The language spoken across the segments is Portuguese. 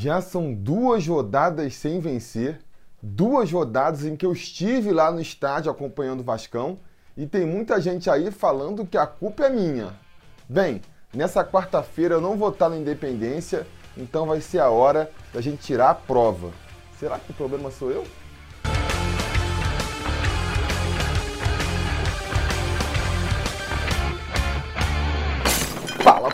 Já são duas rodadas sem vencer, duas rodadas em que eu estive lá no estádio acompanhando o Vascão e tem muita gente aí falando que a culpa é minha. Bem, nessa quarta-feira eu não vou estar na Independência, então vai ser a hora da gente tirar a prova. Será que o problema sou eu?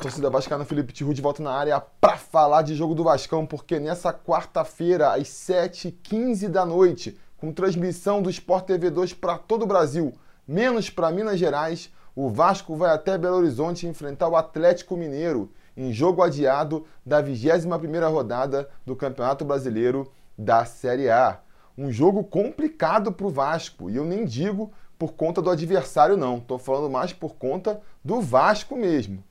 Torcida vascaína, Felipe Tiru de volta na área para falar de jogo do Vascão, porque nessa quarta-feira, às 7h15 da noite, com transmissão do Sport TV 2 para todo o Brasil, menos para Minas Gerais, o Vasco vai até Belo Horizonte enfrentar o Atlético Mineiro em jogo adiado da 21ª rodada do Campeonato Brasileiro da Série A. Um jogo complicado para o Vasco, e eu nem digo por conta do adversário não, estou falando mais por conta do Vasco mesmo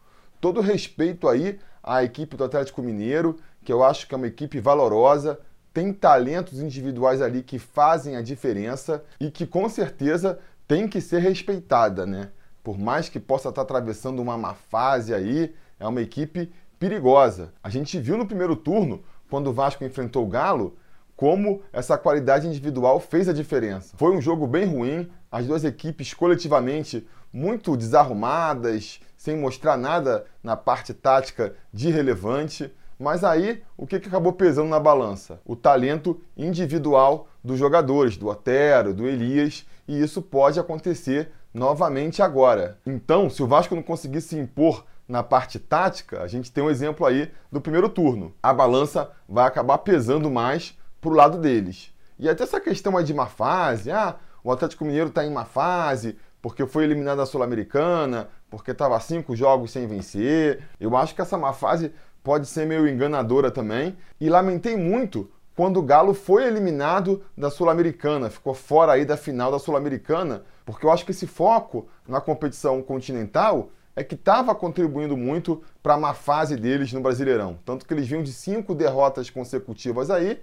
todo respeito aí à equipe do Atlético Mineiro, que eu acho que é uma equipe valorosa, tem talentos individuais ali que fazem a diferença e que com certeza tem que ser respeitada, né? Por mais que possa estar atravessando uma má fase aí, é uma equipe perigosa. A gente viu no primeiro turno, quando o Vasco enfrentou o Galo, como essa qualidade individual fez a diferença. Foi um jogo bem ruim, as duas equipes coletivamente muito desarrumadas, sem mostrar nada na parte tática de relevante. Mas aí, o que, acabou pesando na balança? O talento individual dos jogadores, do Otero, do Elias, e isso pode acontecer novamente agora. Então, se o Vasco não conseguir se impor na parte tática, a gente tem um exemplo aí do primeiro turno. A balança vai acabar pesando mais para o lado deles. E até essa questão aí de má fase, ah, o Atlético Mineiro está em má fase, porque foi eliminado da Sul-Americana, porque estava cinco jogos sem vencer. Eu acho que essa má fase pode ser meio enganadora também. E lamentei muito quando o Galo foi eliminado da Sul-Americana, ficou fora aí da final da Sul-Americana, porque eu acho que esse foco na competição continental é que estava contribuindo muito para a má fase deles no Brasileirão. Tanto que eles vinham de cinco derrotas consecutivas aí,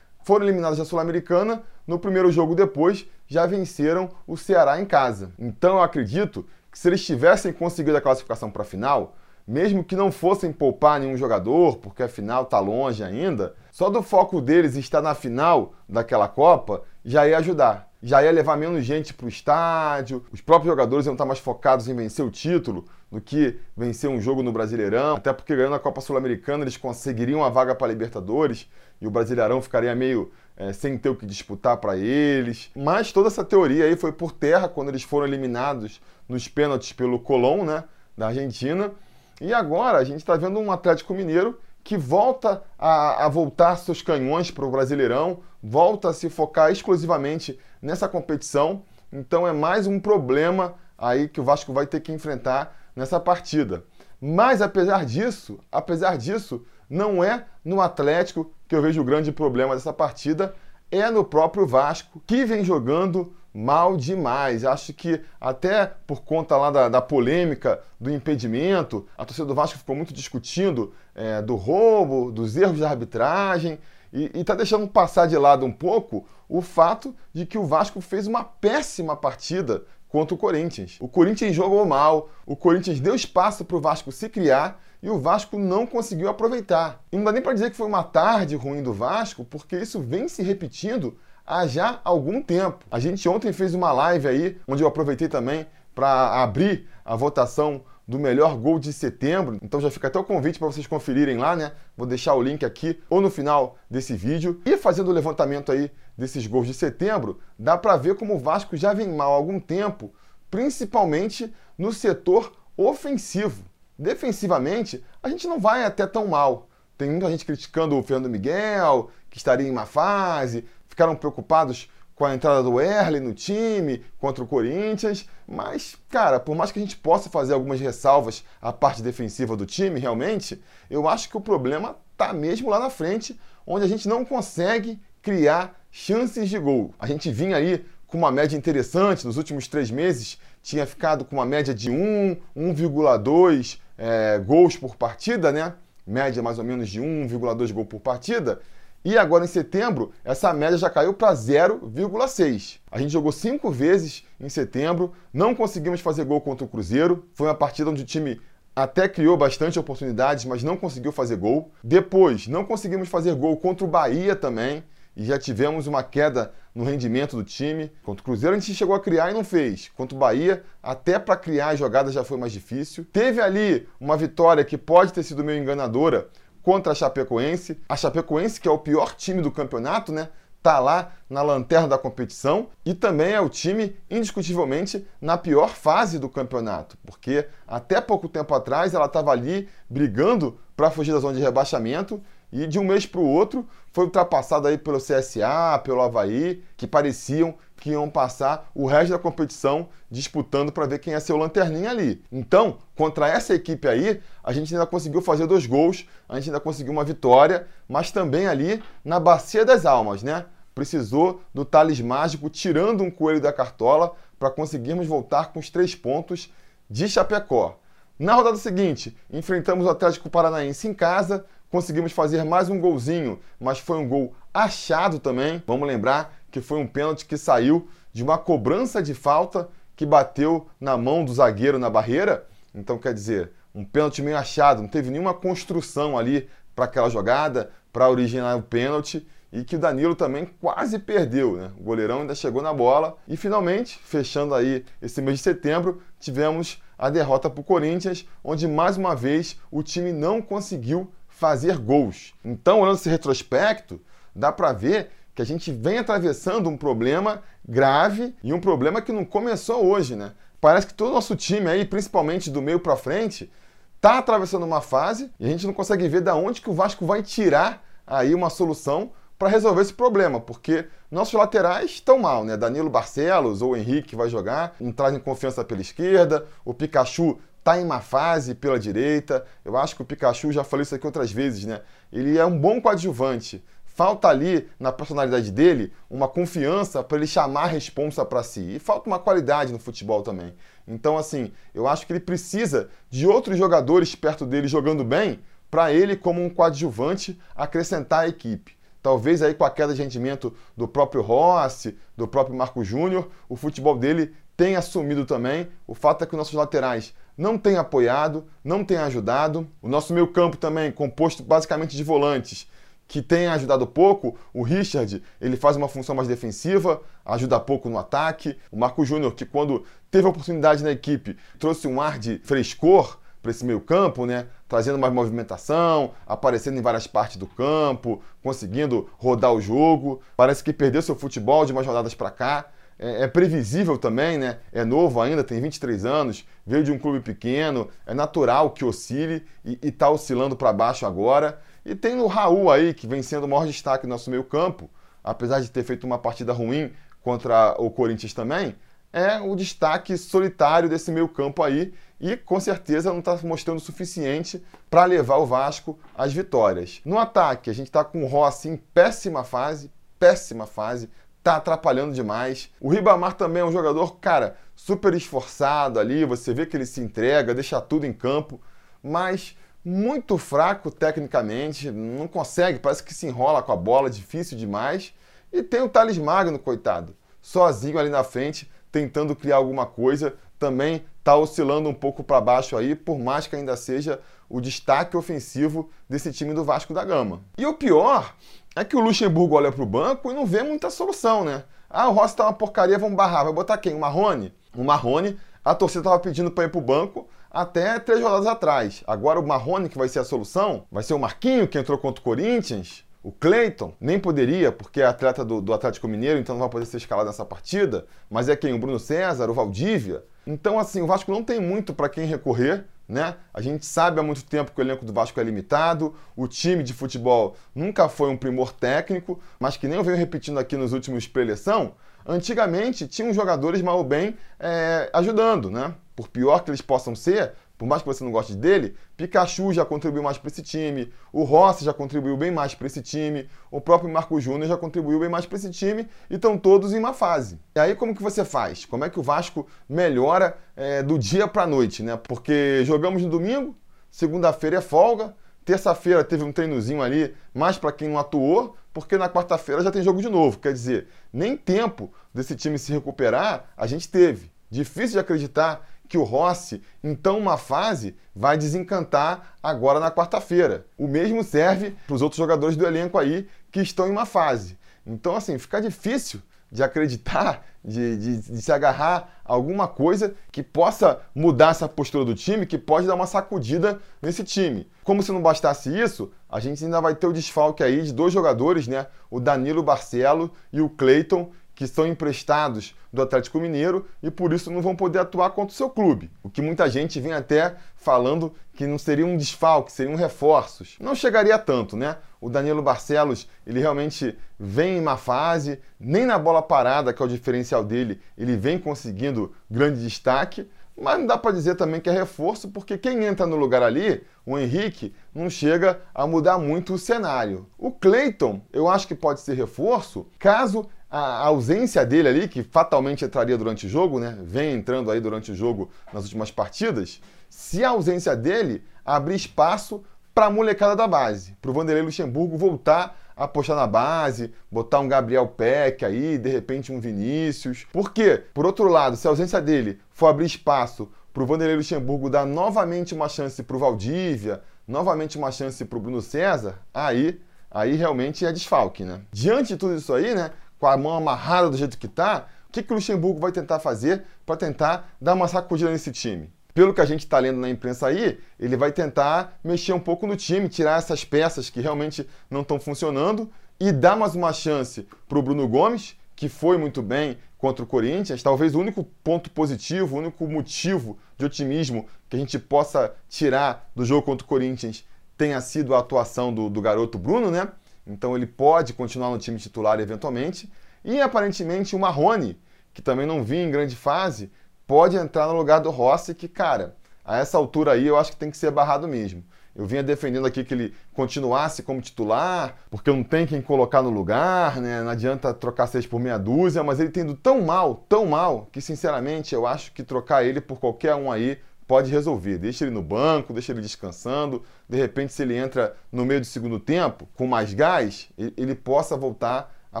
foram eliminados da Sul-Americana, no primeiro jogo depois já venceram o Ceará em casa. Então eu acredito que se eles tivessem conseguido a classificação para a final, mesmo que não fossem poupar nenhum jogador, porque a final está longe ainda, só do foco deles estar na final daquela Copa já ia ajudar. Já ia levar menos gente para o estádio, os próprios jogadores iam estar mais focados em vencer o título do que vencer um jogo no Brasileirão, até porque ganhando a Copa Sul-Americana eles conseguiriam a vaga para a Libertadores e o Brasileirão ficaria meio é, sem ter o que disputar para eles. Mas toda essa teoria aí foi por terra quando eles foram eliminados nos pênaltis pelo Colón, né, da Argentina. E agora a gente está vendo um Atlético Mineiro que volta a, a voltar seus canhões para o Brasileirão, volta a se focar exclusivamente nessa competição. Então é mais um problema aí que o Vasco vai ter que enfrentar nessa partida. Mas apesar disso, apesar disso, não é no Atlético que eu vejo o grande problema dessa partida, é no próprio Vasco, que vem jogando mal demais. Acho que até por conta lá da, da polêmica do impedimento, a torcida do Vasco ficou muito discutindo é, do roubo, dos erros de arbitragem, e está deixando passar de lado um pouco o fato de que o Vasco fez uma péssima partida contra o Corinthians. O Corinthians jogou mal, o Corinthians deu espaço para o Vasco se criar e o Vasco não conseguiu aproveitar. E não dá nem para dizer que foi uma tarde ruim do Vasco, porque isso vem se repetindo há já algum tempo. A gente ontem fez uma live aí, onde eu aproveitei também para abrir a votação do melhor gol de setembro. Então já fica até o convite para vocês conferirem lá, né? Vou deixar o link aqui ou no final desse vídeo. E fazendo o levantamento aí desses gols de setembro, dá para ver como o Vasco já vem mal há algum tempo, principalmente no setor ofensivo. Defensivamente, a gente não vai até tão mal. Tem muita gente criticando o Fernando Miguel, que estaria em uma fase, ficaram preocupados com a entrada do Erle no time contra o Corinthians, mas, cara, por mais que a gente possa fazer algumas ressalvas à parte defensiva do time, realmente, eu acho que o problema tá mesmo lá na frente, onde a gente não consegue criar chances de gol. A gente vinha aí com uma média interessante nos últimos três meses, tinha ficado com uma média de 1, 1,2 é, gols por partida, né? Média mais ou menos de 1,2 gol por partida. E agora em setembro, essa média já caiu para 0,6. A gente jogou cinco vezes em setembro, não conseguimos fazer gol contra o Cruzeiro. Foi uma partida onde o time até criou bastante oportunidades, mas não conseguiu fazer gol. Depois, não conseguimos fazer gol contra o Bahia também e já tivemos uma queda no rendimento do time. Contra o Cruzeiro a gente chegou a criar e não fez. Contra o Bahia, até para criar a jogada já foi mais difícil. Teve ali uma vitória que pode ter sido meio enganadora contra a Chapecoense. A Chapecoense, que é o pior time do campeonato, né? Tá lá na lanterna da competição e também é o time indiscutivelmente na pior fase do campeonato, porque até pouco tempo atrás ela estava ali brigando para fugir da zona de rebaixamento e de um mês para o outro foi ultrapassado aí pelo CSA, pelo Havaí, que pareciam que iam passar o resto da competição disputando para ver quem ia ser o lanterninha ali. Então, contra essa equipe aí, a gente ainda conseguiu fazer dois gols, a gente ainda conseguiu uma vitória, mas também ali na bacia das almas, né? Precisou do Thales Mágico tirando um coelho da cartola para conseguirmos voltar com os três pontos de Chapecó. Na rodada seguinte, enfrentamos o Atlético Paranaense em casa, conseguimos fazer mais um golzinho, mas foi um gol achado também. Vamos lembrar que foi um pênalti que saiu de uma cobrança de falta que bateu na mão do zagueiro na barreira. Então, quer dizer, um pênalti meio achado, não teve nenhuma construção ali para aquela jogada, para originar o pênalti e que o Danilo também quase perdeu, né? O goleirão ainda chegou na bola e finalmente, fechando aí esse mês de setembro, tivemos a derrota para o Corinthians, onde mais uma vez o time não conseguiu fazer gols. Então, olhando esse retrospecto, dá para ver que a gente vem atravessando um problema grave e um problema que não começou hoje, né? Parece que todo o nosso time aí, principalmente do meio para frente, está atravessando uma fase e a gente não consegue ver da onde que o Vasco vai tirar aí uma solução para resolver esse problema, porque nossos laterais estão mal, né? Danilo Barcelos ou Henrique vai jogar, não trazem confiança pela esquerda, o Pikachu tá em má fase pela direita. Eu acho que o Pikachu, já falei isso aqui outras vezes, né? Ele é um bom coadjuvante. Falta ali na personalidade dele uma confiança para ele chamar a responsa para si. E falta uma qualidade no futebol também. Então, assim, eu acho que ele precisa de outros jogadores perto dele jogando bem para ele, como um coadjuvante, acrescentar a equipe. Talvez aí com a queda de rendimento do próprio Rossi, do próprio Marco Júnior, o futebol dele tenha assumido também. O fato é que nossos laterais não têm apoiado, não têm ajudado. O nosso meio campo também, composto basicamente de volantes, que tem ajudado pouco. O Richard, ele faz uma função mais defensiva, ajuda pouco no ataque. O Marco Júnior, que quando teve a oportunidade na equipe, trouxe um ar de frescor para esse meio campo, né? Trazendo mais movimentação, aparecendo em várias partes do campo, conseguindo rodar o jogo. Parece que perdeu seu futebol de umas rodadas para cá é, é, previsível também, né? É novo ainda, tem 23 anos, veio de um clube pequeno, é natural que oscile e está oscilando para baixo agora. E tem o Raul aí, que vem sendo o maior destaque do nosso meio campo, apesar de ter feito uma partida ruim contra o Corinthians também, é o destaque solitário desse meio campo aí e com certeza não está mostrando o suficiente para levar o Vasco às vitórias. No ataque, a gente está com o Rossi em péssima fase, péssima fase, tá atrapalhando demais. O Ribamar também é um jogador, cara, super esforçado ali, você vê que ele se entrega, deixa tudo em campo, mas muito fraco tecnicamente, não consegue, parece que se enrola com a bola, difícil demais. E tem o Thales Magno, coitado, sozinho ali na frente, tentando criar alguma coisa, também está oscilando um pouco para baixo aí, por mais que ainda seja o destaque ofensivo desse time do Vasco da Gama. E o pior é que o Luxemburgo olha para o banco e não vê muita solução, né? Ah, o Rossi tá uma porcaria, vamos barrar. Vai botar quem? O Marrone? O Marrone, a torcida estava pedindo para ir para o banco até três rodadas atrás. Agora o Marrone que vai ser a solução? Vai ser o Marquinho que entrou contra o Corinthians? O Cleiton nem poderia, porque é atleta do, do, Atlético Mineiro, então não vai poder ser escalado nessa partida. Mas é quem? O Bruno César, o Valdívia. Então, assim, o Vasco não tem muito para quem recorrer. Né? A gente sabe há muito tempo que o elenco do Vasco é limitado, o time de futebol nunca foi um primor técnico, mas que nem eu venho repetindo aqui nos últimos preleção, antigamente tinham jogadores mal ou bem é, ajudando, né? Por pior que eles possam ser, por mais que você não goste dele, Pikachu já contribuiu mais para esse time, o Rossi já contribuiu bem mais para esse time, o próprio Marco Júnior já contribuiu bem mais para esse time e estão todos em uma fase. E aí como que você faz? Como é que o Vasco melhora é, do dia para a noite, né? Porque jogamos no domingo, segunda-feira é folga, terça-feira teve um treinozinho ali, mais para quem não atuou, porque na quarta-feira já tem jogo de novo. Quer dizer, nem tempo desse time se recuperar a gente teve. Difícil de acreditar que o Rossi, em tão uma fase, vai desencantar agora na quarta-feira. O mesmo serve para os outros jogadores do elenco aí que estão em uma fase. Então, assim, fica difícil de acreditar, de, de, de, se agarrar a alguma coisa que possa mudar essa postura do time, que pode dar uma sacudida nesse time. Como se não bastasse isso, a gente ainda vai ter o desfalque aí de dois jogadores, né? O Danilo Barcelo e o Cleiton, que são emprestados do Atlético Mineiro e por isso não vão poder atuar contra o seu clube. O que muita gente vem até falando que não seria um desfalque, seriam reforços. Não chegaria tanto, né? O Danilo Barcelos, ele realmente vem em uma fase, nem na bola parada, que é o diferencial dele, ele vem conseguindo grande destaque. Mas não dá para dizer também que é reforço, porque quem entra no lugar ali, o Henrique, não chega a mudar muito o cenário. O Cleiton, eu acho que pode ser reforço, caso a ausência dele ali, que fatalmente entraria durante o jogo, né? Vem entrando aí durante o jogo nas últimas partidas. Se a ausência dele abrir espaço para a molecada da base, para o Vanderlei Luxemburgo voltar a apostar na base, botar um Gabriel Peck aí, de repente um Vinícius. Por quê? Por outro lado, se a ausência dele for abrir espaço para o Vanderlei Luxemburgo dar novamente uma chance para o Valdívia, novamente uma chance para o Bruno César, aí, aí realmente é desfalque, né? Diante de tudo isso aí, né? Com a mão amarrada do jeito que está, o que, que o Luxemburgo vai tentar fazer para tentar dar uma sacudida nesse time? Pelo que a gente está lendo na imprensa aí, ele vai tentar mexer um pouco no time, tirar essas peças que realmente não estão funcionando e dar mais uma chance para o Bruno Gomes, que foi muito bem contra o Corinthians. Talvez o único ponto positivo, o único motivo de otimismo que a gente possa tirar do jogo contra o Corinthians tenha sido a atuação do, do garoto Bruno, né? Então ele pode continuar no time titular eventualmente. E aparentemente o Marrone, que também não vinha em grande fase, pode entrar no lugar do Rossi, que, cara, a essa altura aí eu acho que tem que ser barrado mesmo. Eu vinha defendendo aqui que ele continuasse como titular, porque não tem quem colocar no lugar, né? Não adianta trocar seis por meia dúzia, mas ele tendo tão mal, tão mal, que sinceramente eu acho que trocar ele por qualquer um aí pode resolver. Deixa ele no banco, deixa ele descansando. De repente, se ele entra no meio do segundo tempo, com mais gás, ele possa voltar a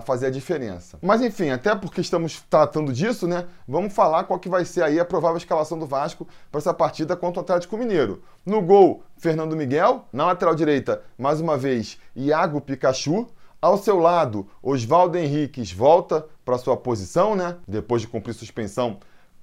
fazer a diferença. Mas enfim, até porque estamos tratando disso, né? Vamos falar qual que vai ser aí a provável escalação do Vasco para essa partida contra o Atlético Mineiro. No gol, Fernando Miguel. Na lateral direita, mais uma vez, Iago Pikachu. Ao seu lado, Oswaldo Henriques volta para sua posição, né? Depois de cumprir suspensão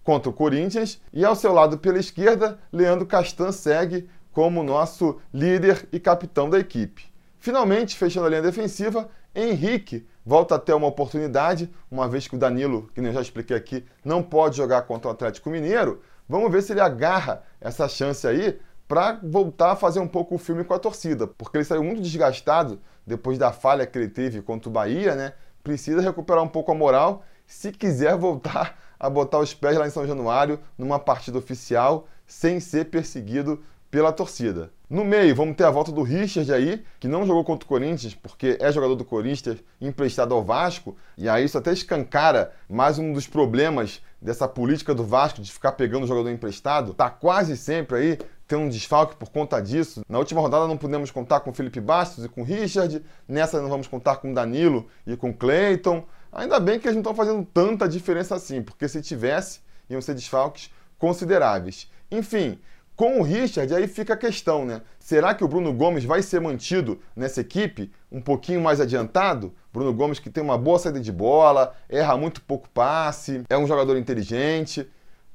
contra o Corinthians. E ao seu lado, pela esquerda, Leandro Castan segue como nosso líder e capitão da equipe. Finalmente, fechando a linha defensiva, Henrique volta a ter uma oportunidade, uma vez que o Danilo, que eu já expliquei aqui, não pode jogar contra o Atlético Mineiro. Vamos ver se ele agarra essa chance aí para voltar a fazer um pouco o filme com a torcida, porque ele saiu muito desgastado depois da falha que ele teve contra o Bahia, né? Precisa recuperar um pouco a moral se quiser voltar a botar os pés lá em São Januário numa partida oficial sem ser perseguido pela torcida. No meio, vamos ter a volta do Richard aí, que não jogou contra o Corinthians, porque é jogador do Corinthians emprestado ao Vasco, e aí isso até escancara mais um dos problemas dessa política do Vasco de ficar pegando o jogador emprestado. Tá quase sempre aí tendo um desfalque por conta disso. Na última rodada não pudemos contar com o Felipe Bastos e com o Richard, nessa não vamos contar com o Danilo e com o. Ainda bem que eles não estão fazendo tanta diferença assim, porque se tivesse, iam ser desfalques consideráveis. Enfim, com o Richard, aí fica a questão, né? Será que o Bruno Gomes vai ser mantido nessa equipe um pouquinho mais adiantado? Bruno Gomes que tem uma boa saída de bola, erra muito pouco passe, é um jogador inteligente.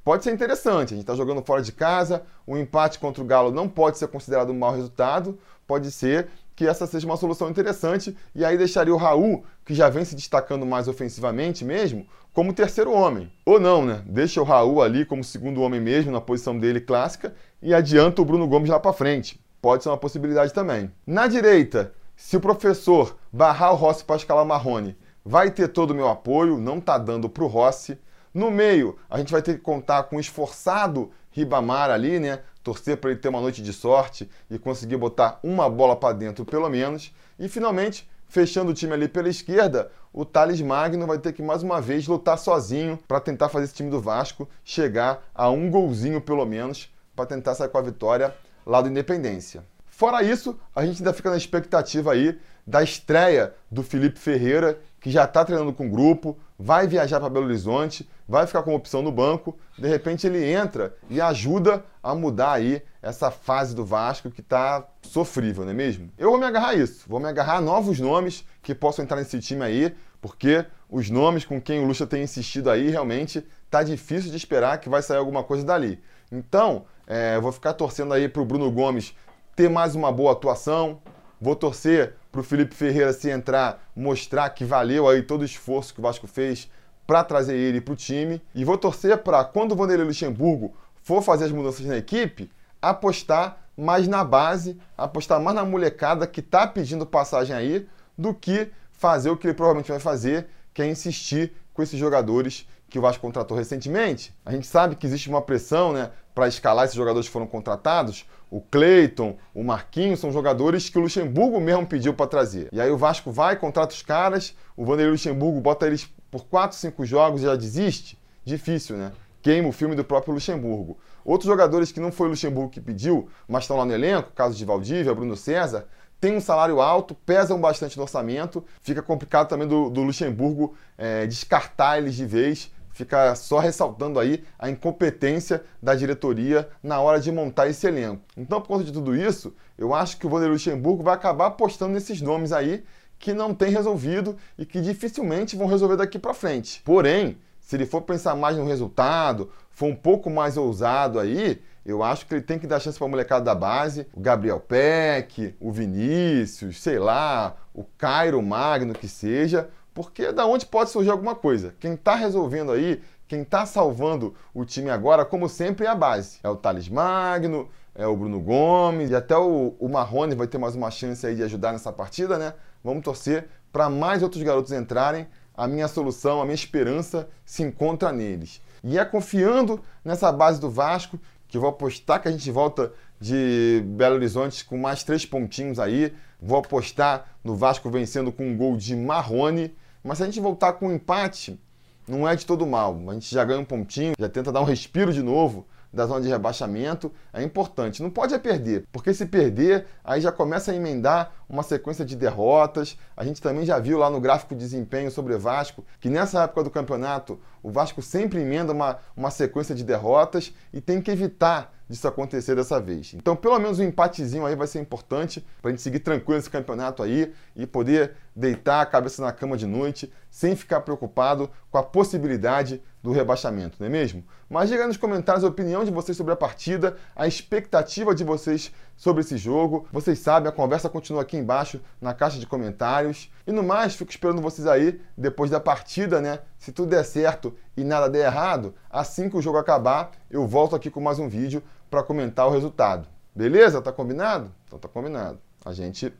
Pode ser interessante, a gente está jogando fora de casa, o empate contra o Galo não pode ser considerado um mau resultado, pode ser que essa seja uma solução interessante e aí deixaria o Raul, que já vem se destacando mais ofensivamente mesmo, como terceiro homem. Ou não, né? Deixa o Raul ali como segundo homem mesmo, na posição dele clássica, e adianta o Bruno Gomes lá para frente. Pode ser uma possibilidade também. Na direita, se o professor barrar o Rossi para escalar o Marrone, vai ter todo o meu apoio, não tá dando pro Rossi. No meio, a gente vai ter que contar com o esforçado Ribamar ali, né? Torcer para ele ter uma noite de sorte e conseguir botar uma bola para dentro pelo menos. E finalmente, fechando o time ali pela esquerda, o Thales Magno vai ter que mais uma vez lutar sozinho para tentar fazer esse time do Vasco chegar a um golzinho pelo menos para tentar sair com a vitória lá do Independência. Fora isso, a gente ainda fica na expectativa aí da estreia do Felipe Ferreira, que já está treinando com o grupo, vai viajar para Belo Horizonte, vai ficar com opção no banco, de repente ele entra e ajuda a mudar aí essa fase do Vasco que está sofrível, não é mesmo? Eu vou me agarrar a isso, vou me agarrar a novos nomes que possam entrar nesse time aí, porque os nomes com quem o Lucha tem insistido aí realmente tá difícil de esperar que vai sair alguma coisa dali. Então, é, vou ficar torcendo aí para o Bruno Gomes ter mais uma boa atuação, vou torcer para o Felipe Ferreira, se entrar, mostrar que valeu aí todo o esforço que o Vasco fez para trazer ele para o time. E vou torcer para, quando o Vanderlei Luxemburgo for fazer as mudanças na equipe, apostar mais na base, apostar mais na molecada que está pedindo passagem aí, do que fazer o que ele provavelmente vai fazer, que é insistir com esses jogadores que o Vasco contratou recentemente. A gente sabe que existe uma pressão né, para escalar esses jogadores que foram contratados. O Cleiton, o Marquinhos são jogadores que o Luxemburgo mesmo pediu para trazer. E aí o Vasco vai, contrata os caras, o Vanderlei Luxemburgo bota eles por 4, 5 jogos e já desiste. Difícil, né? Queima o filme do próprio Luxemburgo. Outros jogadores que não foi o Luxemburgo que pediu, mas estão lá no elenco, caso de Valdívia, Bruno César, tem um salário alto, pesam bastante no orçamento, fica complicado também do, do Luxemburgo é, descartar eles de vez fica só ressaltando aí a incompetência da diretoria na hora de montar esse elenco. Então, por conta de tudo isso, eu acho que o Vanderlei Luxemburgo vai acabar apostando nesses nomes aí que não tem resolvido e que dificilmente vão resolver daqui para frente. Porém, se ele for pensar mais no resultado, for um pouco mais ousado aí, eu acho que ele tem que dar chance para a molecada da base, o Gabriel Peck, o Vinícius, sei lá, o Cairo Magno que seja, porque da onde pode surgir alguma coisa. Quem está resolvendo aí, quem está salvando o time agora, como sempre, é a base. É o Thales Magno, é o Bruno Gomes e até o, o Marrone vai ter mais uma chance aí de ajudar nessa partida, né? Vamos torcer para mais outros garotos entrarem. A minha solução, a minha esperança se encontra neles. E é confiando nessa base do Vasco que eu vou apostar que a gente volta de Belo Horizonte com mais três pontinhos aí. Vou apostar no Vasco vencendo com um gol de Marrone mas se a gente voltar com um empate, não é de todo mal. A gente já ganha um pontinho, já tenta dar um respiro de novo da zona de rebaixamento. É importante. Não pode é perder, porque se perder, aí já começa a emendar uma sequência de derrotas. A gente também já viu lá no gráfico de desempenho sobre Vasco que nessa época do campeonato o Vasco sempre emenda uma, uma sequência de derrotas e tem que evitar disso acontecer dessa vez. Então, pelo menos um empatezinho aí vai ser importante para a gente seguir tranquilo nesse campeonato aí e poder deitar a cabeça na cama de noite sem ficar preocupado com a possibilidade do rebaixamento, não é mesmo? Mas diga nos comentários a opinião de vocês sobre a partida, a expectativa de vocês sobre esse jogo. Vocês sabem, a conversa continua aqui embaixo na caixa de comentários. E no mais, fico esperando vocês aí depois da partida, né? Se tudo der certo e nada der errado, assim que o jogo acabar, eu volto aqui com mais um vídeo para comentar o resultado. Beleza? Tá combinado? Então tá combinado. A gente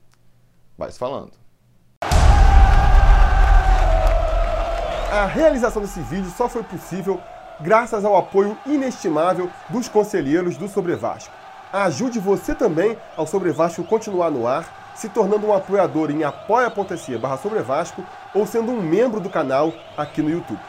vai se falando. A realização desse vídeo só foi possível graças ao apoio inestimável dos conselheiros do Sobre Vasco. Ajude você também ao Sobre Vasco continuar no ar, se tornando um apoiador em apoia.se barra ou sendo um membro do canal aqui no YouTube.